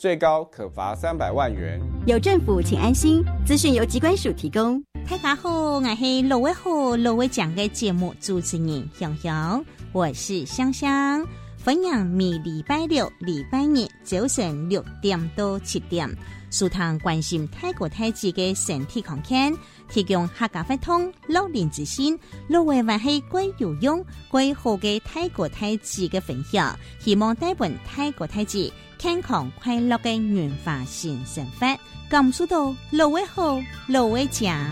最高可罚三百万元。有政府，请安心。资讯由机关署提供。大家好，我是罗威好罗威讲的节目主持人香香，我是香香。分享每礼拜六、礼拜日早晨六点到七点，书堂关心泰国太子的身体康健。提供客家法通、老年之心，六位还是贵有用、贵好嘅泰国太子的分享，希望带本泰国太子健康快乐嘅原发新生活，感受到六位好、六位强。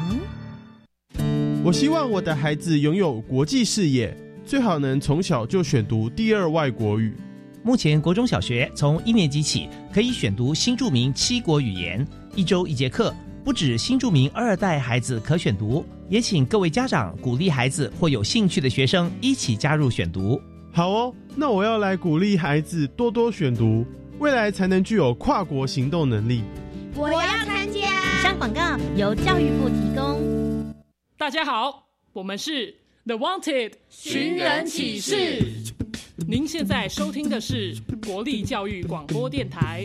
我希望我的孩子拥有国际视野，最好能从小就选读第二外国语。目前国中小学从一年级起可以选读新著名七国语言，一周一节课。不止新著名二代孩子可选读，也请各位家长鼓励孩子或有兴趣的学生一起加入选读。好哦，那我要来鼓励孩子多多选读，未来才能具有跨国行动能力。我要参加。以上广告由教育部提供。大家好，我们是 The Wanted 寻人启事。您现在收听的是国立教育广播电台。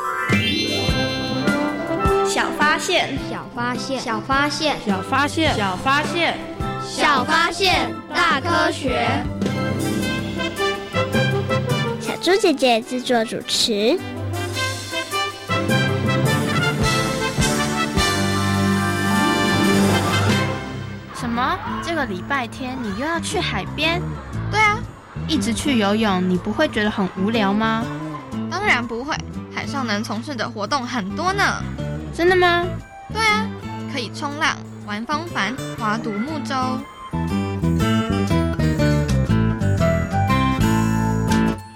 小发现，小发现，小发现，小发现，小发现，小发现，大科学。小猪姐姐制作主持。什么？这个礼拜天你又要去海边？对啊，一直去游泳，你不会觉得很无聊吗？当然不会，海上能从事的活动很多呢。真的吗？对啊，可以冲浪、玩风帆、划独木舟。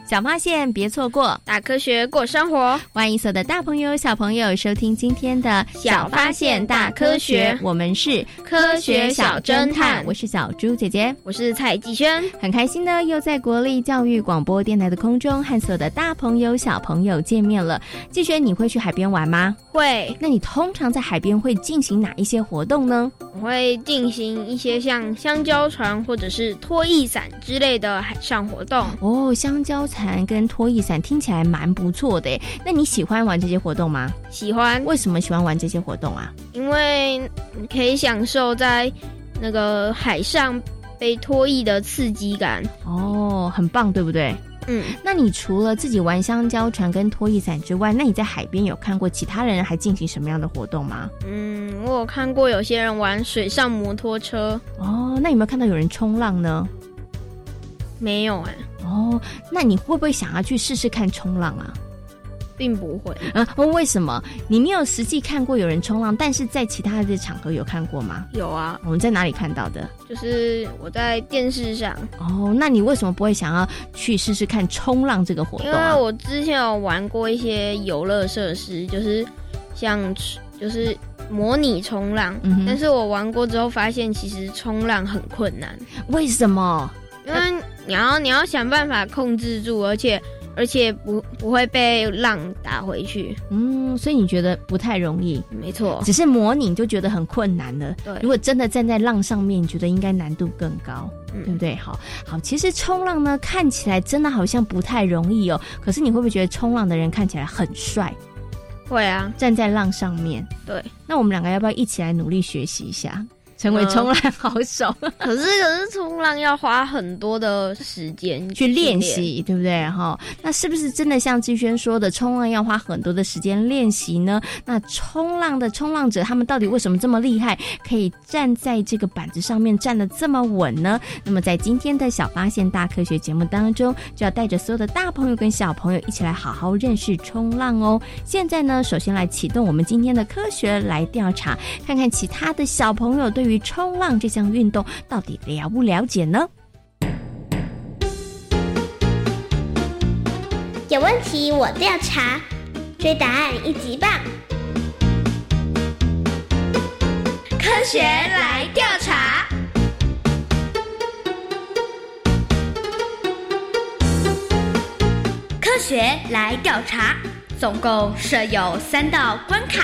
小发现，别错过大科学过生活。欢迎所有的大朋友、小朋友收听今天的小发现大科学。我们是科学小侦探，我是小猪姐姐，我是蔡继轩。很开心呢，又在国立教育广播电台的空中和所有的大朋友、小朋友见面了。继轩，你会去海边玩吗？会。那你通常在海边会进行哪一些活动呢？我会进行一些像香蕉船或者是拖曳伞之类的海上活动。哦，香蕉。船跟拖曳伞听起来蛮不错的，那你喜欢玩这些活动吗？喜欢。为什么喜欢玩这些活动啊？因为你可以享受在那个海上被拖曳的刺激感。哦，很棒，对不对？嗯。那你除了自己玩香蕉船跟拖曳伞之外，那你在海边有看过其他人还进行什么样的活动吗？嗯，我有看过有些人玩水上摩托车。哦，那有没有看到有人冲浪呢？没有哎。哦，那你会不会想要去试试看冲浪啊？并不会啊？为什么？你没有实际看过有人冲浪，但是在其他的场合有看过吗？有啊。我们在哪里看到的？就是我在电视上。哦，那你为什么不会想要去试试看冲浪这个活动？因为我之前有玩过一些游乐设施，就是像就是模拟冲浪，但是我玩过之后发现，其实冲浪很困难。为什么？因为你要你要想办法控制住，而且而且不不会被浪打回去。嗯，所以你觉得不太容易？没错，只是模拟就觉得很困难了。对，如果真的站在浪上面，你觉得应该难度更高，对不对？好，好，其实冲浪呢，看起来真的好像不太容易哦。可是你会不会觉得冲浪的人看起来很帅？会啊，站在浪上面。对，那我们两个要不要一起来努力学习一下？成为冲浪好手，可是可是冲浪要花很多的时间去练习，对不对？哈，那是不是真的像志轩说的，冲浪要花很多的时间练习呢？那冲浪的冲浪者他们到底为什么这么厉害，可以站在这个板子上面站得这么稳呢？那么在今天的小发现大科学节目当中，就要带着所有的大朋友跟小朋友一起来好好认识冲浪哦。现在呢，首先来启动我们今天的科学来调查，看看其他的小朋友对冲浪这项运动到底了不了解呢？有问题我调查，追答案一级棒！科学来调查，科学来调查，总共设有三道关卡。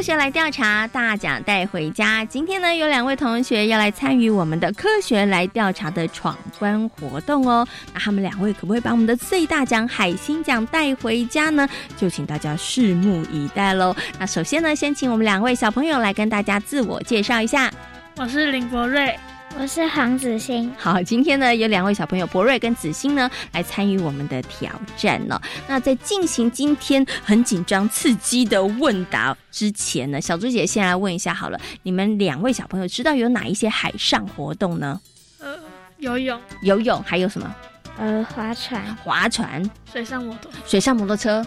科学来调查，大奖带回家。今天呢，有两位同学要来参与我们的科学来调查的闯关活动哦。那他们两位可不可以把我们的最大奖海星奖带回家呢？就请大家拭目以待喽。那首先呢，先请我们两位小朋友来跟大家自我介绍一下。我是林国瑞。我是黄子欣。好，今天呢有两位小朋友博瑞跟子欣呢来参与我们的挑战呢。那在进行今天很紧张刺激的问答之前呢，小猪姐先来问一下好了，你们两位小朋友知道有哪一些海上活动呢？呃，游泳。游泳还有什么？呃，划船。划船。水上摩托。水上摩托车。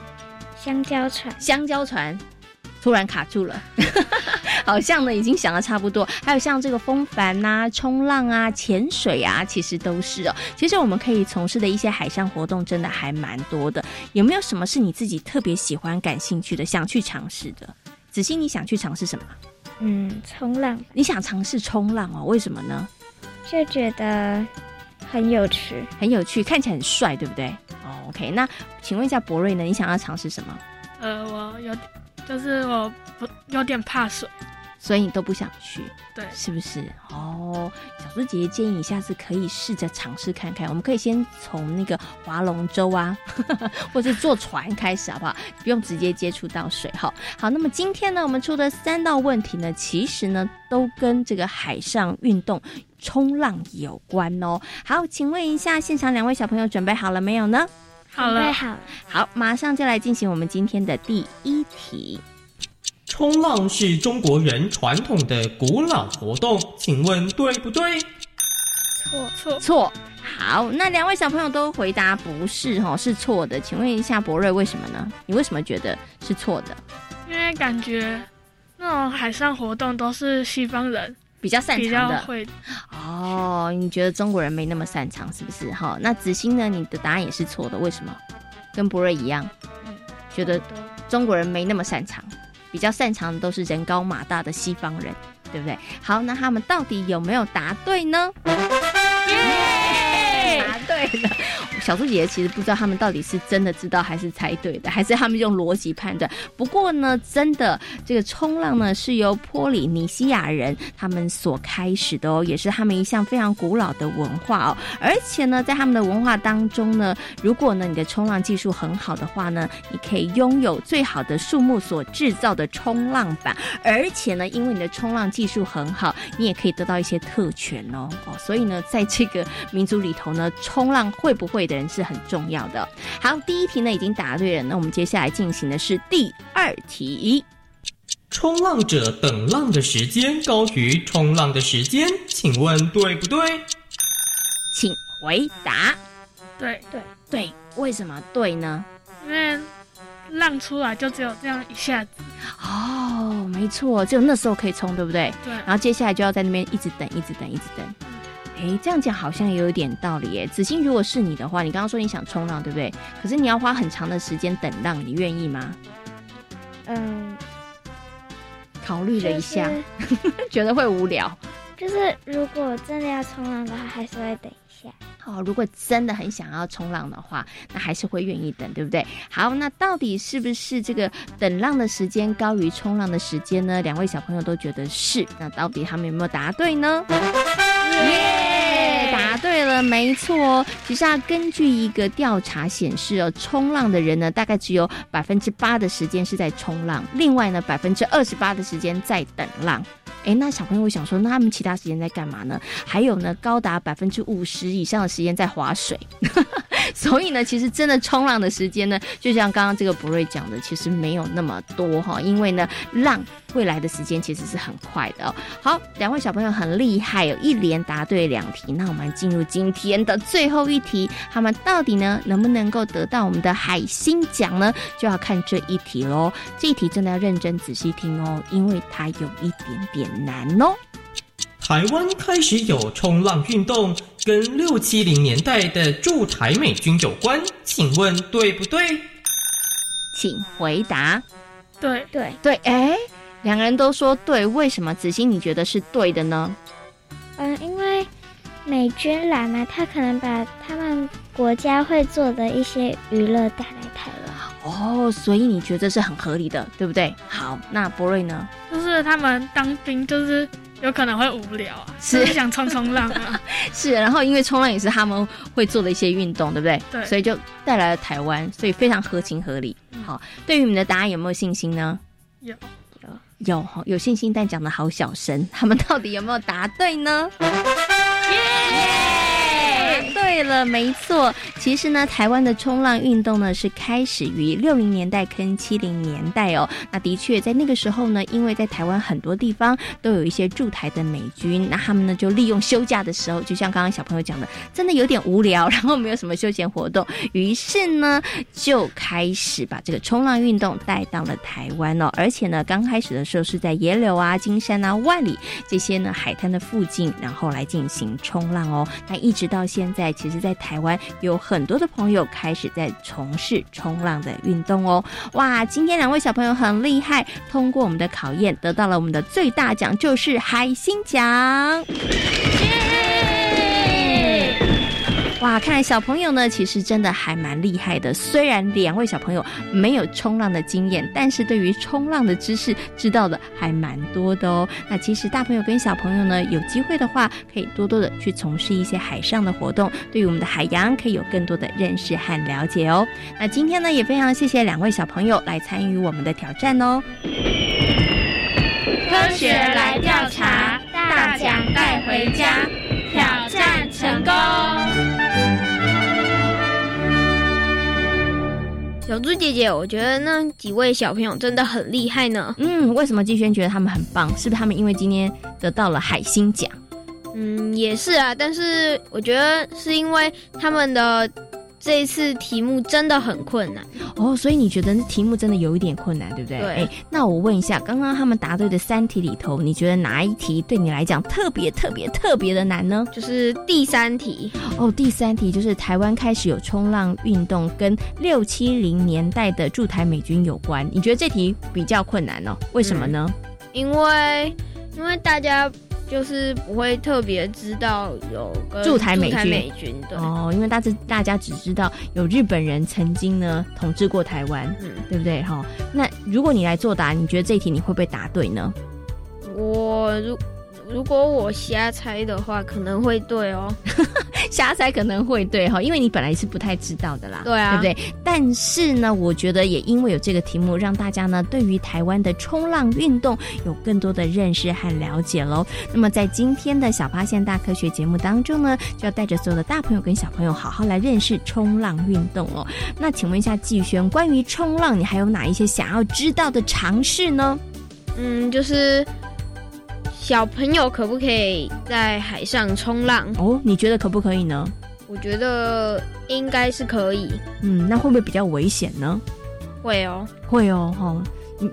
香蕉船。香蕉船。突然卡住了，好像呢已经想的差不多。还有像这个风帆呐、冲浪啊、潜水啊，其实都是哦。其实我们可以从事的一些海上活动真的还蛮多的。有没有什么是你自己特别喜欢、感兴趣的，想去尝试的？子欣，你想去尝试什么？嗯，冲浪。你想尝试冲浪哦？为什么呢？就觉得很有趣，很有趣，看起来很帅，对不对？哦，OK。那请问一下博瑞呢？你想要尝试什么？呃，我有。就是我不有点怕水，所以你都不想去，对，是不是？哦，小猪姐姐建议你下次可以试着尝试看看。我们可以先从那个划龙舟啊，或者坐船开始，好不好？不用直接接触到水哈。好，那么今天呢，我们出的三道问题呢，其实呢都跟这个海上运动冲浪有关哦。好，请问一下现场两位小朋友准备好了没有呢？好了，好，好，马上就来进行我们今天的第一题。冲浪是中国人传统的古老活动，请问对不对？错错错。好，那两位小朋友都回答不是哦，是错的。请问一下博瑞，为什么呢？你为什么觉得是错的？因为感觉那种海上活动都是西方人。比较擅长的会哦，你觉得中国人没那么擅长是不是？哈，那子欣呢？你的答案也是错的，为什么？跟博瑞一样，觉得中国人没那么擅长，比较擅长的都是人高马大的西方人，对不对？好，那他们到底有没有答对呢？小猪姐姐其实不知道他们到底是真的知道还是猜对的，还是他们用逻辑判断。不过呢，真的这个冲浪呢是由波里尼西亚人他们所开始的哦，也是他们一项非常古老的文化哦。而且呢，在他们的文化当中呢，如果呢你的冲浪技术很好的话呢，你可以拥有最好的树木所制造的冲浪板，而且呢，因为你的冲浪技术很好，你也可以得到一些特权哦哦。所以呢，在这个民族里头呢，冲浪会不会的？人是很重要的。好，第一题呢已经答对了，那我们接下来进行的是第二题。冲浪者等浪的时间高于冲浪的时间，请问对不对？请回答。对对对，为什么对呢？因为浪出来就只有这样一下子。哦，没错，只有那时候可以冲，对不对？对。然后接下来就要在那边一直等，一直等，一直等。哎，这样讲好像也有点道理耶。子欣，如果是你的话，你刚刚说你想冲浪，对不对？可是你要花很长的时间等浪，你愿意吗？嗯，考虑了一下，就是 觉得会无聊。就是如果真的要冲浪的话，还是会等一下。哦，如果真的很想要冲浪的话，那还是会愿意等，对不对？好，那到底是不是这个等浪的时间高于冲浪的时间呢？两位小朋友都觉得是。那到底他们有没有答对呢？了，没错。其实啊，根据一个调查显示哦，冲浪的人呢，大概只有百分之八的时间是在冲浪，另外呢，百分之二十八的时间在等浪。哎，那小朋友会想说，那他们其他时间在干嘛呢？还有呢，高达百分之五十以上的时间在划水。所以呢，其实真的冲浪的时间呢，就像刚刚这个博瑞讲的，其实没有那么多哈。因为呢，浪会来的时间其实是很快的哦。好，两位小朋友很厉害哦，一连答对两题。那我们进入今天的最后一题，他们到底呢能不能够得到我们的海星奖呢？就要看这一题喽。这一题真的要认真仔细听哦，因为它有一点点难哦。台湾开始有冲浪运动，跟六七零年代的驻台美军有关，请问对不对？请回答。对对对，哎，两个人都说对，为什么子欣你觉得是对的呢？嗯，因为美军来嘛，他可能把他们国家会做的一些娱乐带来台湾。哦，所以你觉得是很合理的，对不对？好，那博瑞呢？就是他们当兵，就是有可能会无聊啊，是就是想冲冲浪啊。是，然后因为冲浪也是他们会做的一些运动，对不对？对所以就带来了台湾，所以非常合情合理。好，对于你们的答案有没有信心呢？有有有，有信心，但讲的好小声。他们到底有没有答对呢？耶！对了，没错。其实呢，台湾的冲浪运动呢是开始于六零年代跟七零年代哦。那的确在那个时候呢，因为在台湾很多地方都有一些驻台的美军，那他们呢就利用休假的时候，就像刚刚小朋友讲的，真的有点无聊，然后没有什么休闲活动，于是呢就开始把这个冲浪运动带到了台湾哦。而且呢，刚开始的时候是在野柳啊、金山啊、万里这些呢海滩的附近，然后来进行冲浪哦。那一直到现在，其实，在台湾有很多的朋友开始在从事冲浪的运动哦。哇，今天两位小朋友很厉害，通过我们的考验，得到了我们的最大奖，就是海星奖。哇，看来小朋友呢，其实真的还蛮厉害的。虽然两位小朋友没有冲浪的经验，但是对于冲浪的知识知道的还蛮多的哦。那其实大朋友跟小朋友呢，有机会的话，可以多多的去从事一些海上的活动，对于我们的海洋可以有更多的认识和了解哦。那今天呢，也非常谢谢两位小朋友来参与我们的挑战哦。科学来调查，大奖带回家，小猪姐姐，我觉得那几位小朋友真的很厉害呢。嗯，为什么季轩觉得他们很棒？是不是他们因为今天得到了海星奖？嗯，也是啊，但是我觉得是因为他们的这一次题目真的很困难哦，所以你觉得题目真的有一点困难，对不对？对哎，那我问一下，刚刚他们答对的三题里头，你觉得哪一题对你来讲特别特别特别的难呢？就是第三题哦，第三题就是台湾开始有冲浪运动，跟六七零年代的驻台美军有关。你觉得这题比较困难哦？为什么呢？因为因为大家就是不会特别知道有个驻台美军，美军对哦，因为大致大家只知道有日本人曾经呢统治过台湾，嗯，对不对？哈、那如果你来作答，你觉得这一题你会不会答对呢？我如如果我瞎猜的话，可能会对哦。瞎猜可能会对哈，因为你本来是不太知道的啦，对啊，对不对？但是呢，我觉得也因为有这个题目，让大家呢对于台湾的冲浪运动有更多的认识和了解喽。那么在今天的小发现大科学节目当中呢，就要带着所有的大朋友跟小朋友好好来认识冲浪运动哦。那请问一下季轩，关于冲浪，你还有哪一些想要知道的尝试呢？嗯，就是小朋友可不可以在海上冲浪？哦，你觉得可不可以呢？我觉得应该是可以。嗯，那会不会比较危险呢？会哦，会哦，哈，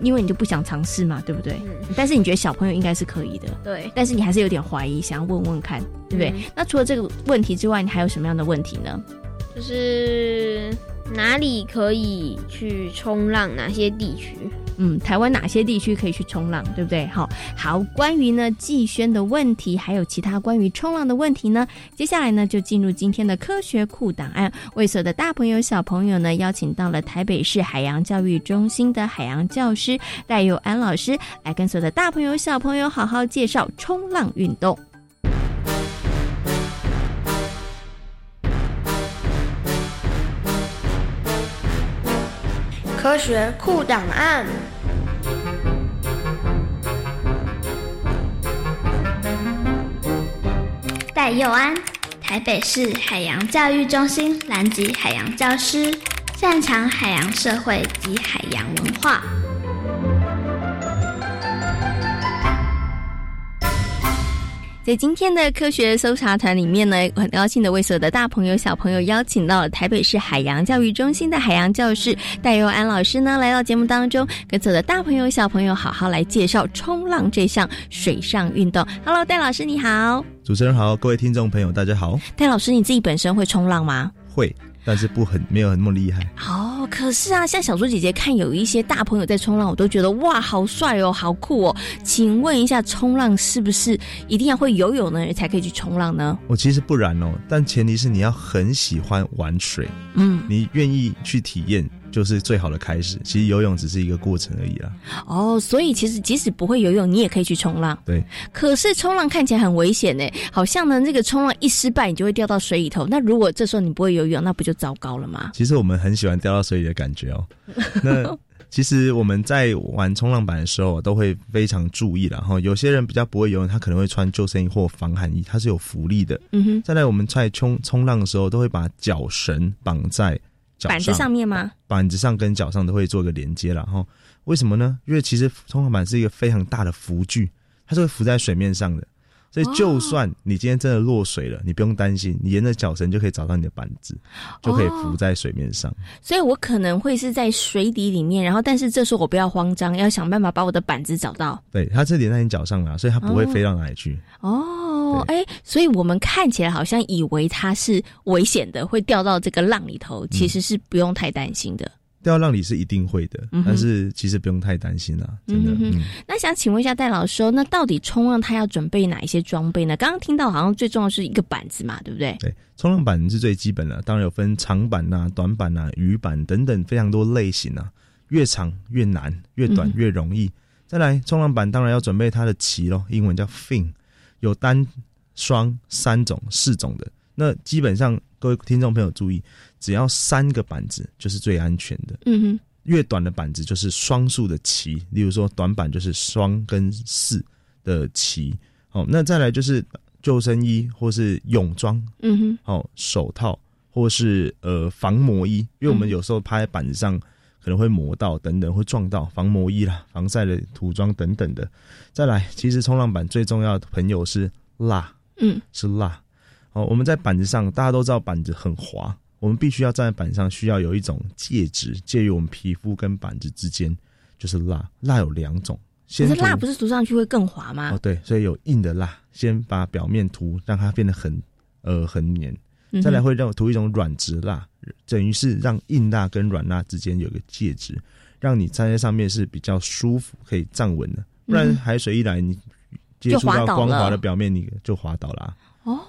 因为你就不想尝试嘛，对不对？嗯。但是你觉得小朋友应该是可以的，对。但是你还是有点怀疑，想要问问看，对不对？那除了这个问题之外，你还有什么样的问题呢？就是哪里可以去冲浪？哪些地区？嗯，台湾哪些地区可以去冲浪，对不对？好，好，关于呢季轩的问题，还有其他关于冲浪的问题呢，接下来呢就进入今天的科学库档案，为所有的大朋友小朋友呢邀请到了台北市海洋教育中心的海洋教师戴佑安老师，来跟所有的大朋友小朋友好好介绍冲浪运动。科学库档案。戴佑安，台北市海洋教育中心南极海洋教师，擅长海洋社会及海洋文化。在今天的科学搜查团里面呢，很高兴的为所有的大朋友小朋友邀请到了台北市海洋教育中心的海洋教室戴佑安老师呢，来到节目当中，跟所有的大朋友小朋友好好来介绍冲浪这项水上运动。Hello，戴老师你好，主持人好，各位听众朋友大家好。戴老师你自己本身会冲浪吗？会。但是不很没有那么厉害哦。可是啊，像小猪姐姐看有一些大朋友在冲浪，我都觉得哇，好帅哦，好酷哦。请问一下，冲浪是不是一定要会游泳的人才可以去冲浪呢？我其实不然哦，但前提是你要很喜欢玩水，嗯，你愿意去体验。就是最好的开始。其实游泳只是一个过程而已啦。哦，所以其实即使不会游泳，你也可以去冲浪。对。可是冲浪看起来很危险呢，好像呢，这个冲浪一失败，你就会掉到水里头。那如果这时候你不会游泳，那不就糟糕了吗？其实我们很喜欢掉到水里的感觉哦。那 其实我们在玩冲浪板的时候，都会非常注意然后有些人比较不会游泳，他可能会穿救生衣或防寒衣，它是有浮力的。嗯哼。再来，我们在冲冲浪的时候，都会把脚绳绑在。板子上面吗？板子上跟脚上都会做个连接了哈。为什么呢？因为其实冲浪板是一个非常大的浮具，它是会浮在水面上的，所以就算你今天真的落水了，你不用担心，你沿着脚绳就可以找到你的板子，就可以浮在水面上。所以我可能会是在水底里面，然后但是这时候我不要慌张，要想办法把我的板子找到。对，它是连在你脚上啊，所以它不会飞到哪里去。哦。哦，哎，所以我们看起来好像以为它是危险的，会掉到这个浪里头，其实是不用太担心的。掉浪里是一定会的，但是其实不用太担心啦，真的。那想请问一下戴老师，那到底冲浪它要准备哪一些装备呢？刚刚听到好像最重要是一个板子嘛，对不对？对，冲浪板是最基本的，当然有分长板呐、短板呐、鱼板等等非常多类型啊，越长越难，越短越容易。再来，冲浪板当然要准备它的鳍咯，英文叫 fin。有单、双、三种、四种的，那基本上各位听众朋友注意，只要三个板子就是最安全的。嗯哼，越短的板子就是双数的鳍，例如说短板就是双跟四的鳍。好，那再来就是救生衣或是泳装。嗯哼，好，手套或是呃防磨衣，因为我们有时候趴在板子上。可能会磨到等等，会撞到防磨衣啦、防晒的涂装等等的。再来，其实冲浪板最重要的朋友是蜡，嗯，是蜡。哦，我们在板子上，大家都知道板子很滑，我们必须要站在板上，需要有一种介质介于我们皮肤跟板子之间，就是蜡。蜡有两种，可是蜡不是涂上去会更滑吗？哦，对，所以有硬的蜡，先把表面涂，让它变得很呃很黏。再来会让涂一种软质蜡，等于是让硬蜡跟软蜡之间有个介质，让你站在上面是比较舒服，可以站稳的。不然海水一来，你接触到光滑的表面，你就滑倒了。哦，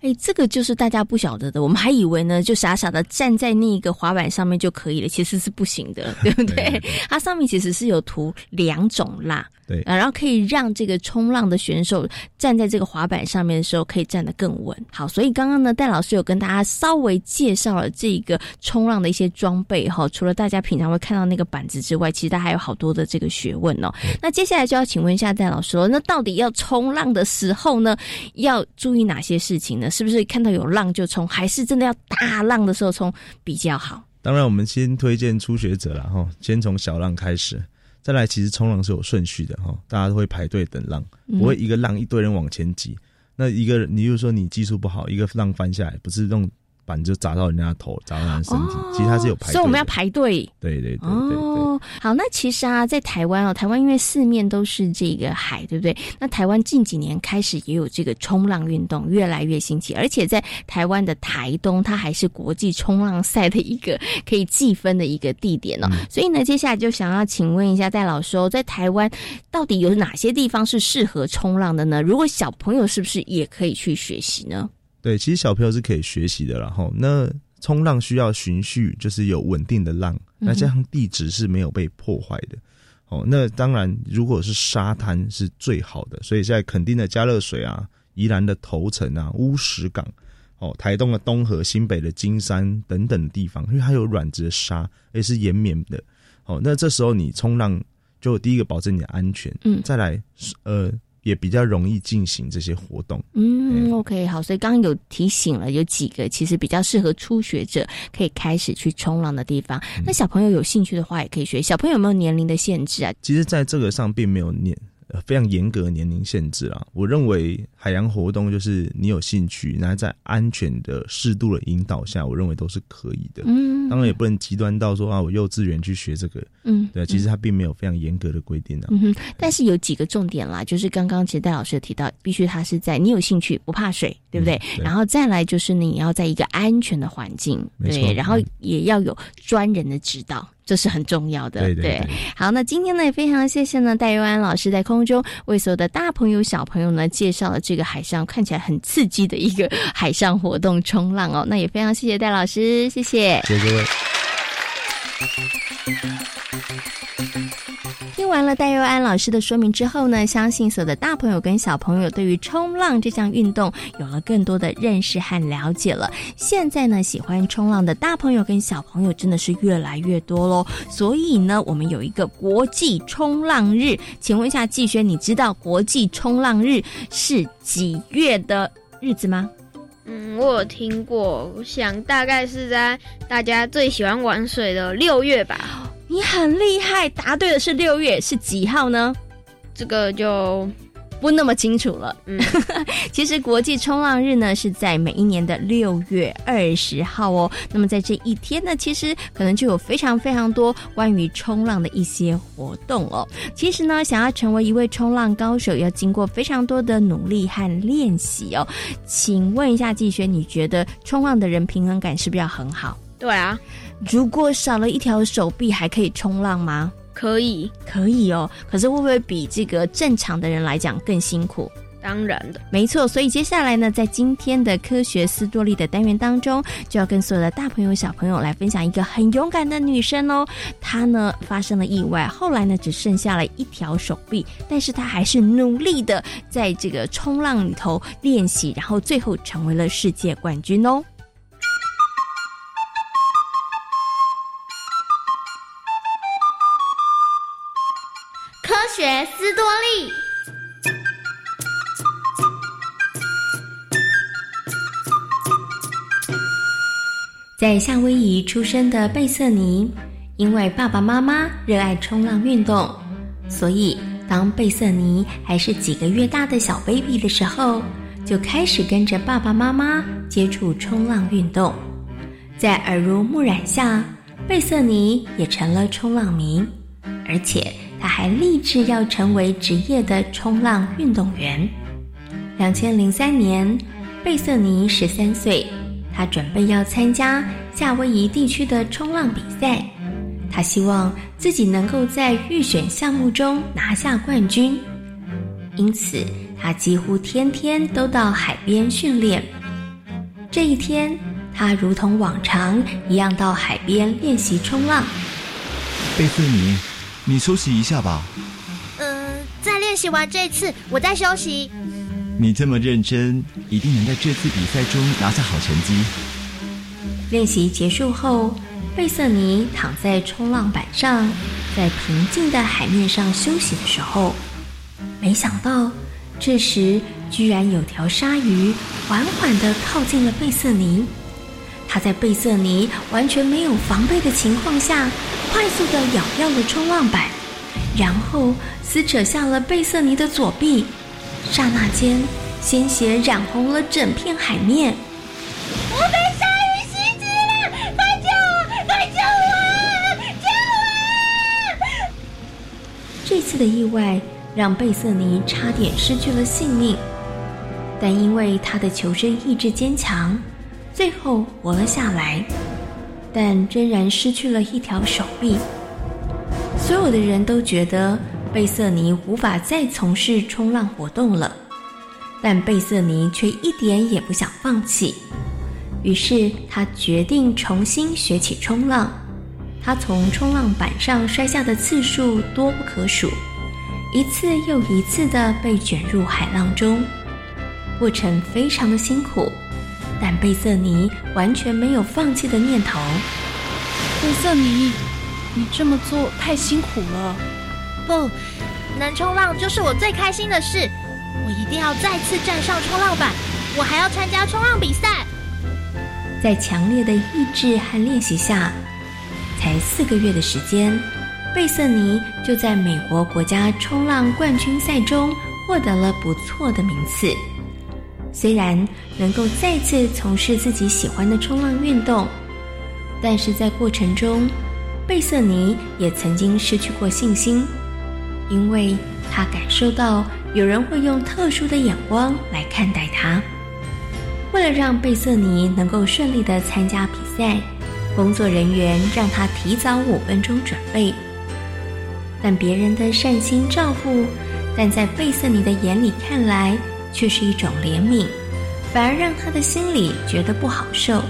哎，这个就是大家不晓得的。我们还以为呢，就傻傻的站在那个滑板上面就可以了，其实是不行的，对不对？它上面其实是有涂两种蜡。对啊，然后可以让这个冲浪的选手站在这个滑板上面的时候可以站得更稳。好，所以刚刚呢，戴老师有跟大家稍微介绍了这个冲浪的一些装备哈。除了大家平常会看到那个板子之外，其实它还有好多的这个学问哦。那接下来就要请问一下戴老师了，那到底要冲浪的时候呢，要注意哪些事情呢？是不是看到有浪就冲，还是真的要大浪的时候冲比较好？当然，我们先推荐初学者了哈，先从小浪开始。再来，其实冲浪是有顺序的哈，大家都会排队等浪，嗯不会一个浪一堆人往前挤。那一个，你就说你技术不好，一个浪翻下来，不是用板就砸到人家的头，砸到人家身体，其实它是有排所以我们要排队。对对对对哦，好，那其实啊，在台湾哦，台湾因为四面都是这个海，对不对？那台湾近几年开始也有这个冲浪运动，越来越兴起，而且在台湾的台东，它还是国际冲浪赛的一个可以计分的一个地点哦。所以呢，接下来就想要请问一下戴老师哦，在台湾到底有哪些地方是适合冲浪的呢？如果小朋友是不是也可以去学习呢？对，其实小朋友是可以学习的，然后那冲浪需要循序，就是有稳定的浪，那加上地质是没有被破坏的。哦，那当然，如果是沙滩是最好的，所以在垦丁的加热水啊、宜兰的头城啊、乌石港、哦、台东的东河、新北的金山等等地方，因为它有软质的沙，也是延绵的。哦，那这时候你冲浪就第一个保证你的安全，嗯再来呃也比较容易进行这些活动。嗯，OK，好，所以刚刚有提醒了，有几个其实比较适合初学者可以开始去冲浪的地方。那小朋友有兴趣的话，也可以学。小朋友有没有年龄的限制啊？其实，在这个上并没有年呃非常严格的年龄限制啦。我认为海洋活动就是你有兴趣，然后在安全的、适度的引导下，我认为都是可以的。嗯当然也不能极端到说啊，我幼稚园去学这个。嗯对，其实它并没有非常严格的规定啊。嗯哼，但是有几个重点啦，就是刚刚其实戴老师有提到，必须他是在你有兴趣，不怕水，对不对？对然后再来就是你要在一个安全的环境，对，然后也要有专人的指导。这是很重要的，对对对好，那今天呢也非常谢谢呢戴佑安老师在空中为所有的大朋友小朋友呢介绍了这个海上看起来很刺激的一个海上活动冲浪哦。那也非常谢谢戴老师，谢谢。谢谢各位。听完了戴佑安老师的说明之后呢，相信所有的大朋友跟小朋友对于冲浪这项运动有了更多的认识和了解了。现在呢，喜欢冲浪的大朋友跟小朋友真的是越来越多喽。所以呢，我们有一个国际冲浪日，请问一下季轩，你知道国际冲浪日是几月的日子吗？嗯，我有听过，我想大概是在大家最喜欢玩水的六月吧。你很厉害，答对的是六月，是几号呢？这个就不那么清楚了。嗯，其实国际冲浪日呢是在每一年的六月二十号哦。那么在这一天呢，其实可能就有非常非常多关于冲浪的一些活动哦。其实呢，想要成为一位冲浪高手，要经过非常多的努力和练习哦。请问一下季轩，你觉得冲浪的人平衡感是不是要很好？对啊，如果少了一条手臂，还可以冲浪吗？可以，可以哦。可是会不会比这个正常的人来讲更辛苦？当然的，没错。所以接下来呢，在今天的科学斯多利的单元当中，就要跟所有的大朋友、小朋友来分享一个很勇敢的女生哦。她呢发生了意外，后来呢只剩下了一条手臂，但是她还是努力的在这个冲浪里头练习，然后最后成为了世界冠军哦。学斯多利。在夏威夷出生的贝瑟尼，因为爸爸妈妈热爱冲浪运动，所以当贝瑟尼还是几个月大的小 baby 的时候，就开始跟着爸爸妈妈接触冲浪运动。在耳濡目染下，贝瑟尼也成了冲浪迷，而且他还立志要成为职业的冲浪运动员。两千零三年，贝瑟尼十三岁，他准备要参加夏威夷地区的冲浪比赛。他希望自己能够在预选项目中拿下冠军，因此他几乎天天都到海边训练。这一天，他如同往常一样到海边练习冲浪。贝瑟尼，你休息一下吧。嗯、在练习完这次，我再休息。你这么认真，一定能在这次比赛中拿下好成绩。练习结束后，贝瑟尼躺在冲浪板上，在平静的海面上休息的时候，没想到这时居然有条鲨鱼缓缓地靠近了贝瑟尼。它在贝瑟尼完全没有防备的情况下，快速地咬掉了冲浪板，然后撕扯下了贝瑟尼的左臂，刹那间，鲜血染红了整片海面。我被鲨鱼袭击了！快救我！快救我！救我！这次的意外让贝瑟尼差点失去了性命，但因为他的求生意志坚强，最后活了下来，但仍然失去了一条手臂。所有的人都觉得贝瑟尼无法再从事冲浪活动了，但贝瑟尼却一点也不想放弃。于是他决定重新学起冲浪。他从冲浪板上摔下的次数多不可数，一次又一次的被卷入海浪中，过程非常的辛苦，但贝瑟尼完全没有放弃的念头。贝瑟尼，你这么做太辛苦了。不，能冲浪就是我最开心的事。我一定要再次站上冲浪板，我还要参加冲浪比赛。在强烈的意志和练习下，才四个月的时间，贝瑟尼就在美国国家冲浪冠军赛中获得了不错的名次。虽然能够再次从事自己喜欢的冲浪运动，但是在过程中，贝瑟尼也曾经失去过信心，因为他感受到有人会用特殊的眼光来看待他。为了让贝瑟尼能够顺利的参加比赛，工作人员让他提早五分钟准备。但别人的善心照顾，但在贝瑟尼的眼里看来却是一种怜悯，反而让他的心里觉得不好受，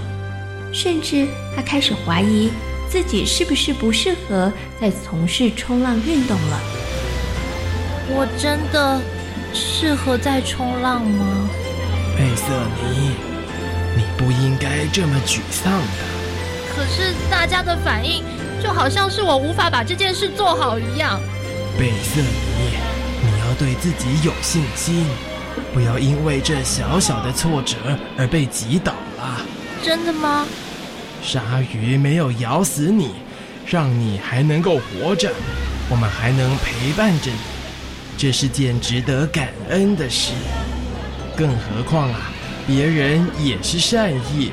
甚至他开始怀疑自己是不是不适合再从事冲浪运动了。我真的适合在冲浪吗？贝瑟尼，你不应该这么沮丧的。可是大家的反应就好像是我无法把这件事做好一样。贝瑟尼，你要对自己有信心，不要因为这小小的挫折而被击倒了。真的吗？鲨鱼没有咬死你，让你还能够活着，我们还能陪伴着你，这是件值得感恩的事。更何况啊，别人也是善意。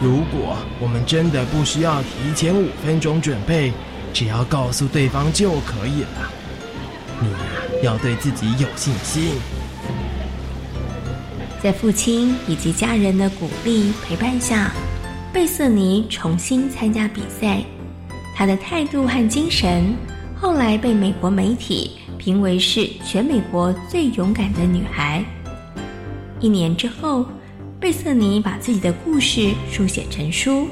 如果我们真的不需要提前五分钟准备，只要告诉对方就可以了。你呀，要对自己有信心。在父亲以及家人的鼓励陪伴下，贝瑟尼重新参加比赛。他的态度和精神，后来被美国媒体评为是全美国最勇敢的女孩。一年之后，贝瑟尼把自己的故事书写成书，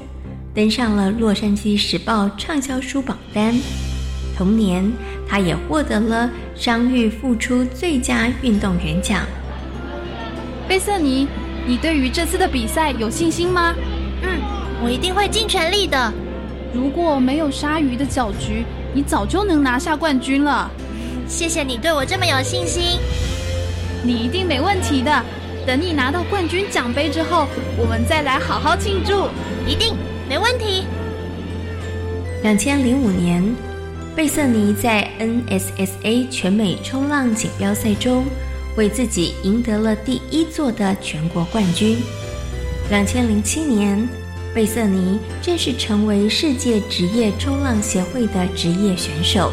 登上了《洛杉矶时报》畅销书榜单。同年，他也获得了伤愈复出最佳运动员奖。贝瑟尼，你对于这次的比赛有信心吗？嗯，我一定会尽全力的。如果没有鲨鱼的搅局，你早就能拿下冠军了。谢谢你对我这么有信心。你一定没问题的。等你拿到冠军奖杯之后，我们再来好好庆祝，一定没问题。两千零五年，贝瑟尼在 NSSA 全美冲浪锦标赛中，为自己赢得了第一座的全国冠军。两千零七年，贝瑟尼正式成为世界职业冲浪协会的职业选手。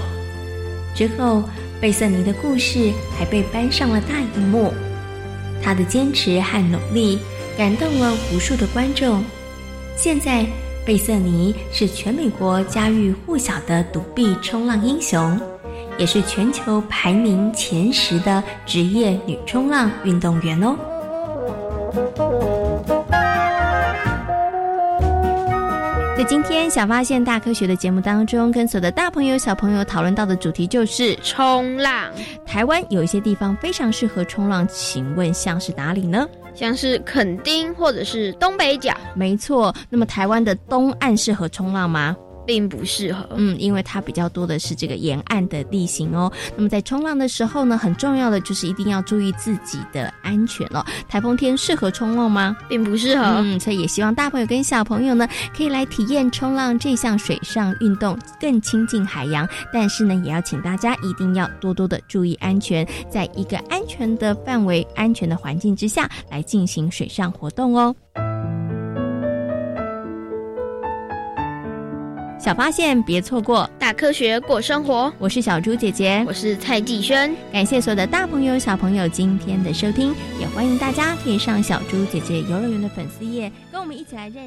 之后，贝瑟尼的故事还被搬上了大荧幕。他的坚持和努力感动了无数的观众。现在，贝瑟尼是全美国家喻户晓的独臂冲浪英雄，也是全球排名前十的职业女冲浪运动员哦。在今天小发现大科学的节目当中，跟所有的大朋友小朋友讨论到的主题就是冲浪。台湾有一些地方非常适合冲浪，请问像是哪里呢？像是垦丁或者是东北角。没错，那么台湾的东岸适合冲浪吗？并不适合。嗯，因为它比较多的是这个沿岸的地形哦。那么在冲浪的时候呢，很重要的就是一定要注意自己的安全哦。台风天适合冲浪吗？并不适合。嗯，所以也希望大朋友跟小朋友呢，可以来体验冲浪这项水上运动，更亲近海洋。但是呢，也要请大家一定要多多的注意安全，在一个安全的范围、安全的环境之下来进行水上活动哦。小发现，别错过大科学过生活。我是小猪姐姐，我是蔡继轩。感谢所有的大朋友、小朋友今天的收听，也欢迎大家可以上小猪姐姐游乐园的粉丝页，跟我们一起来认识。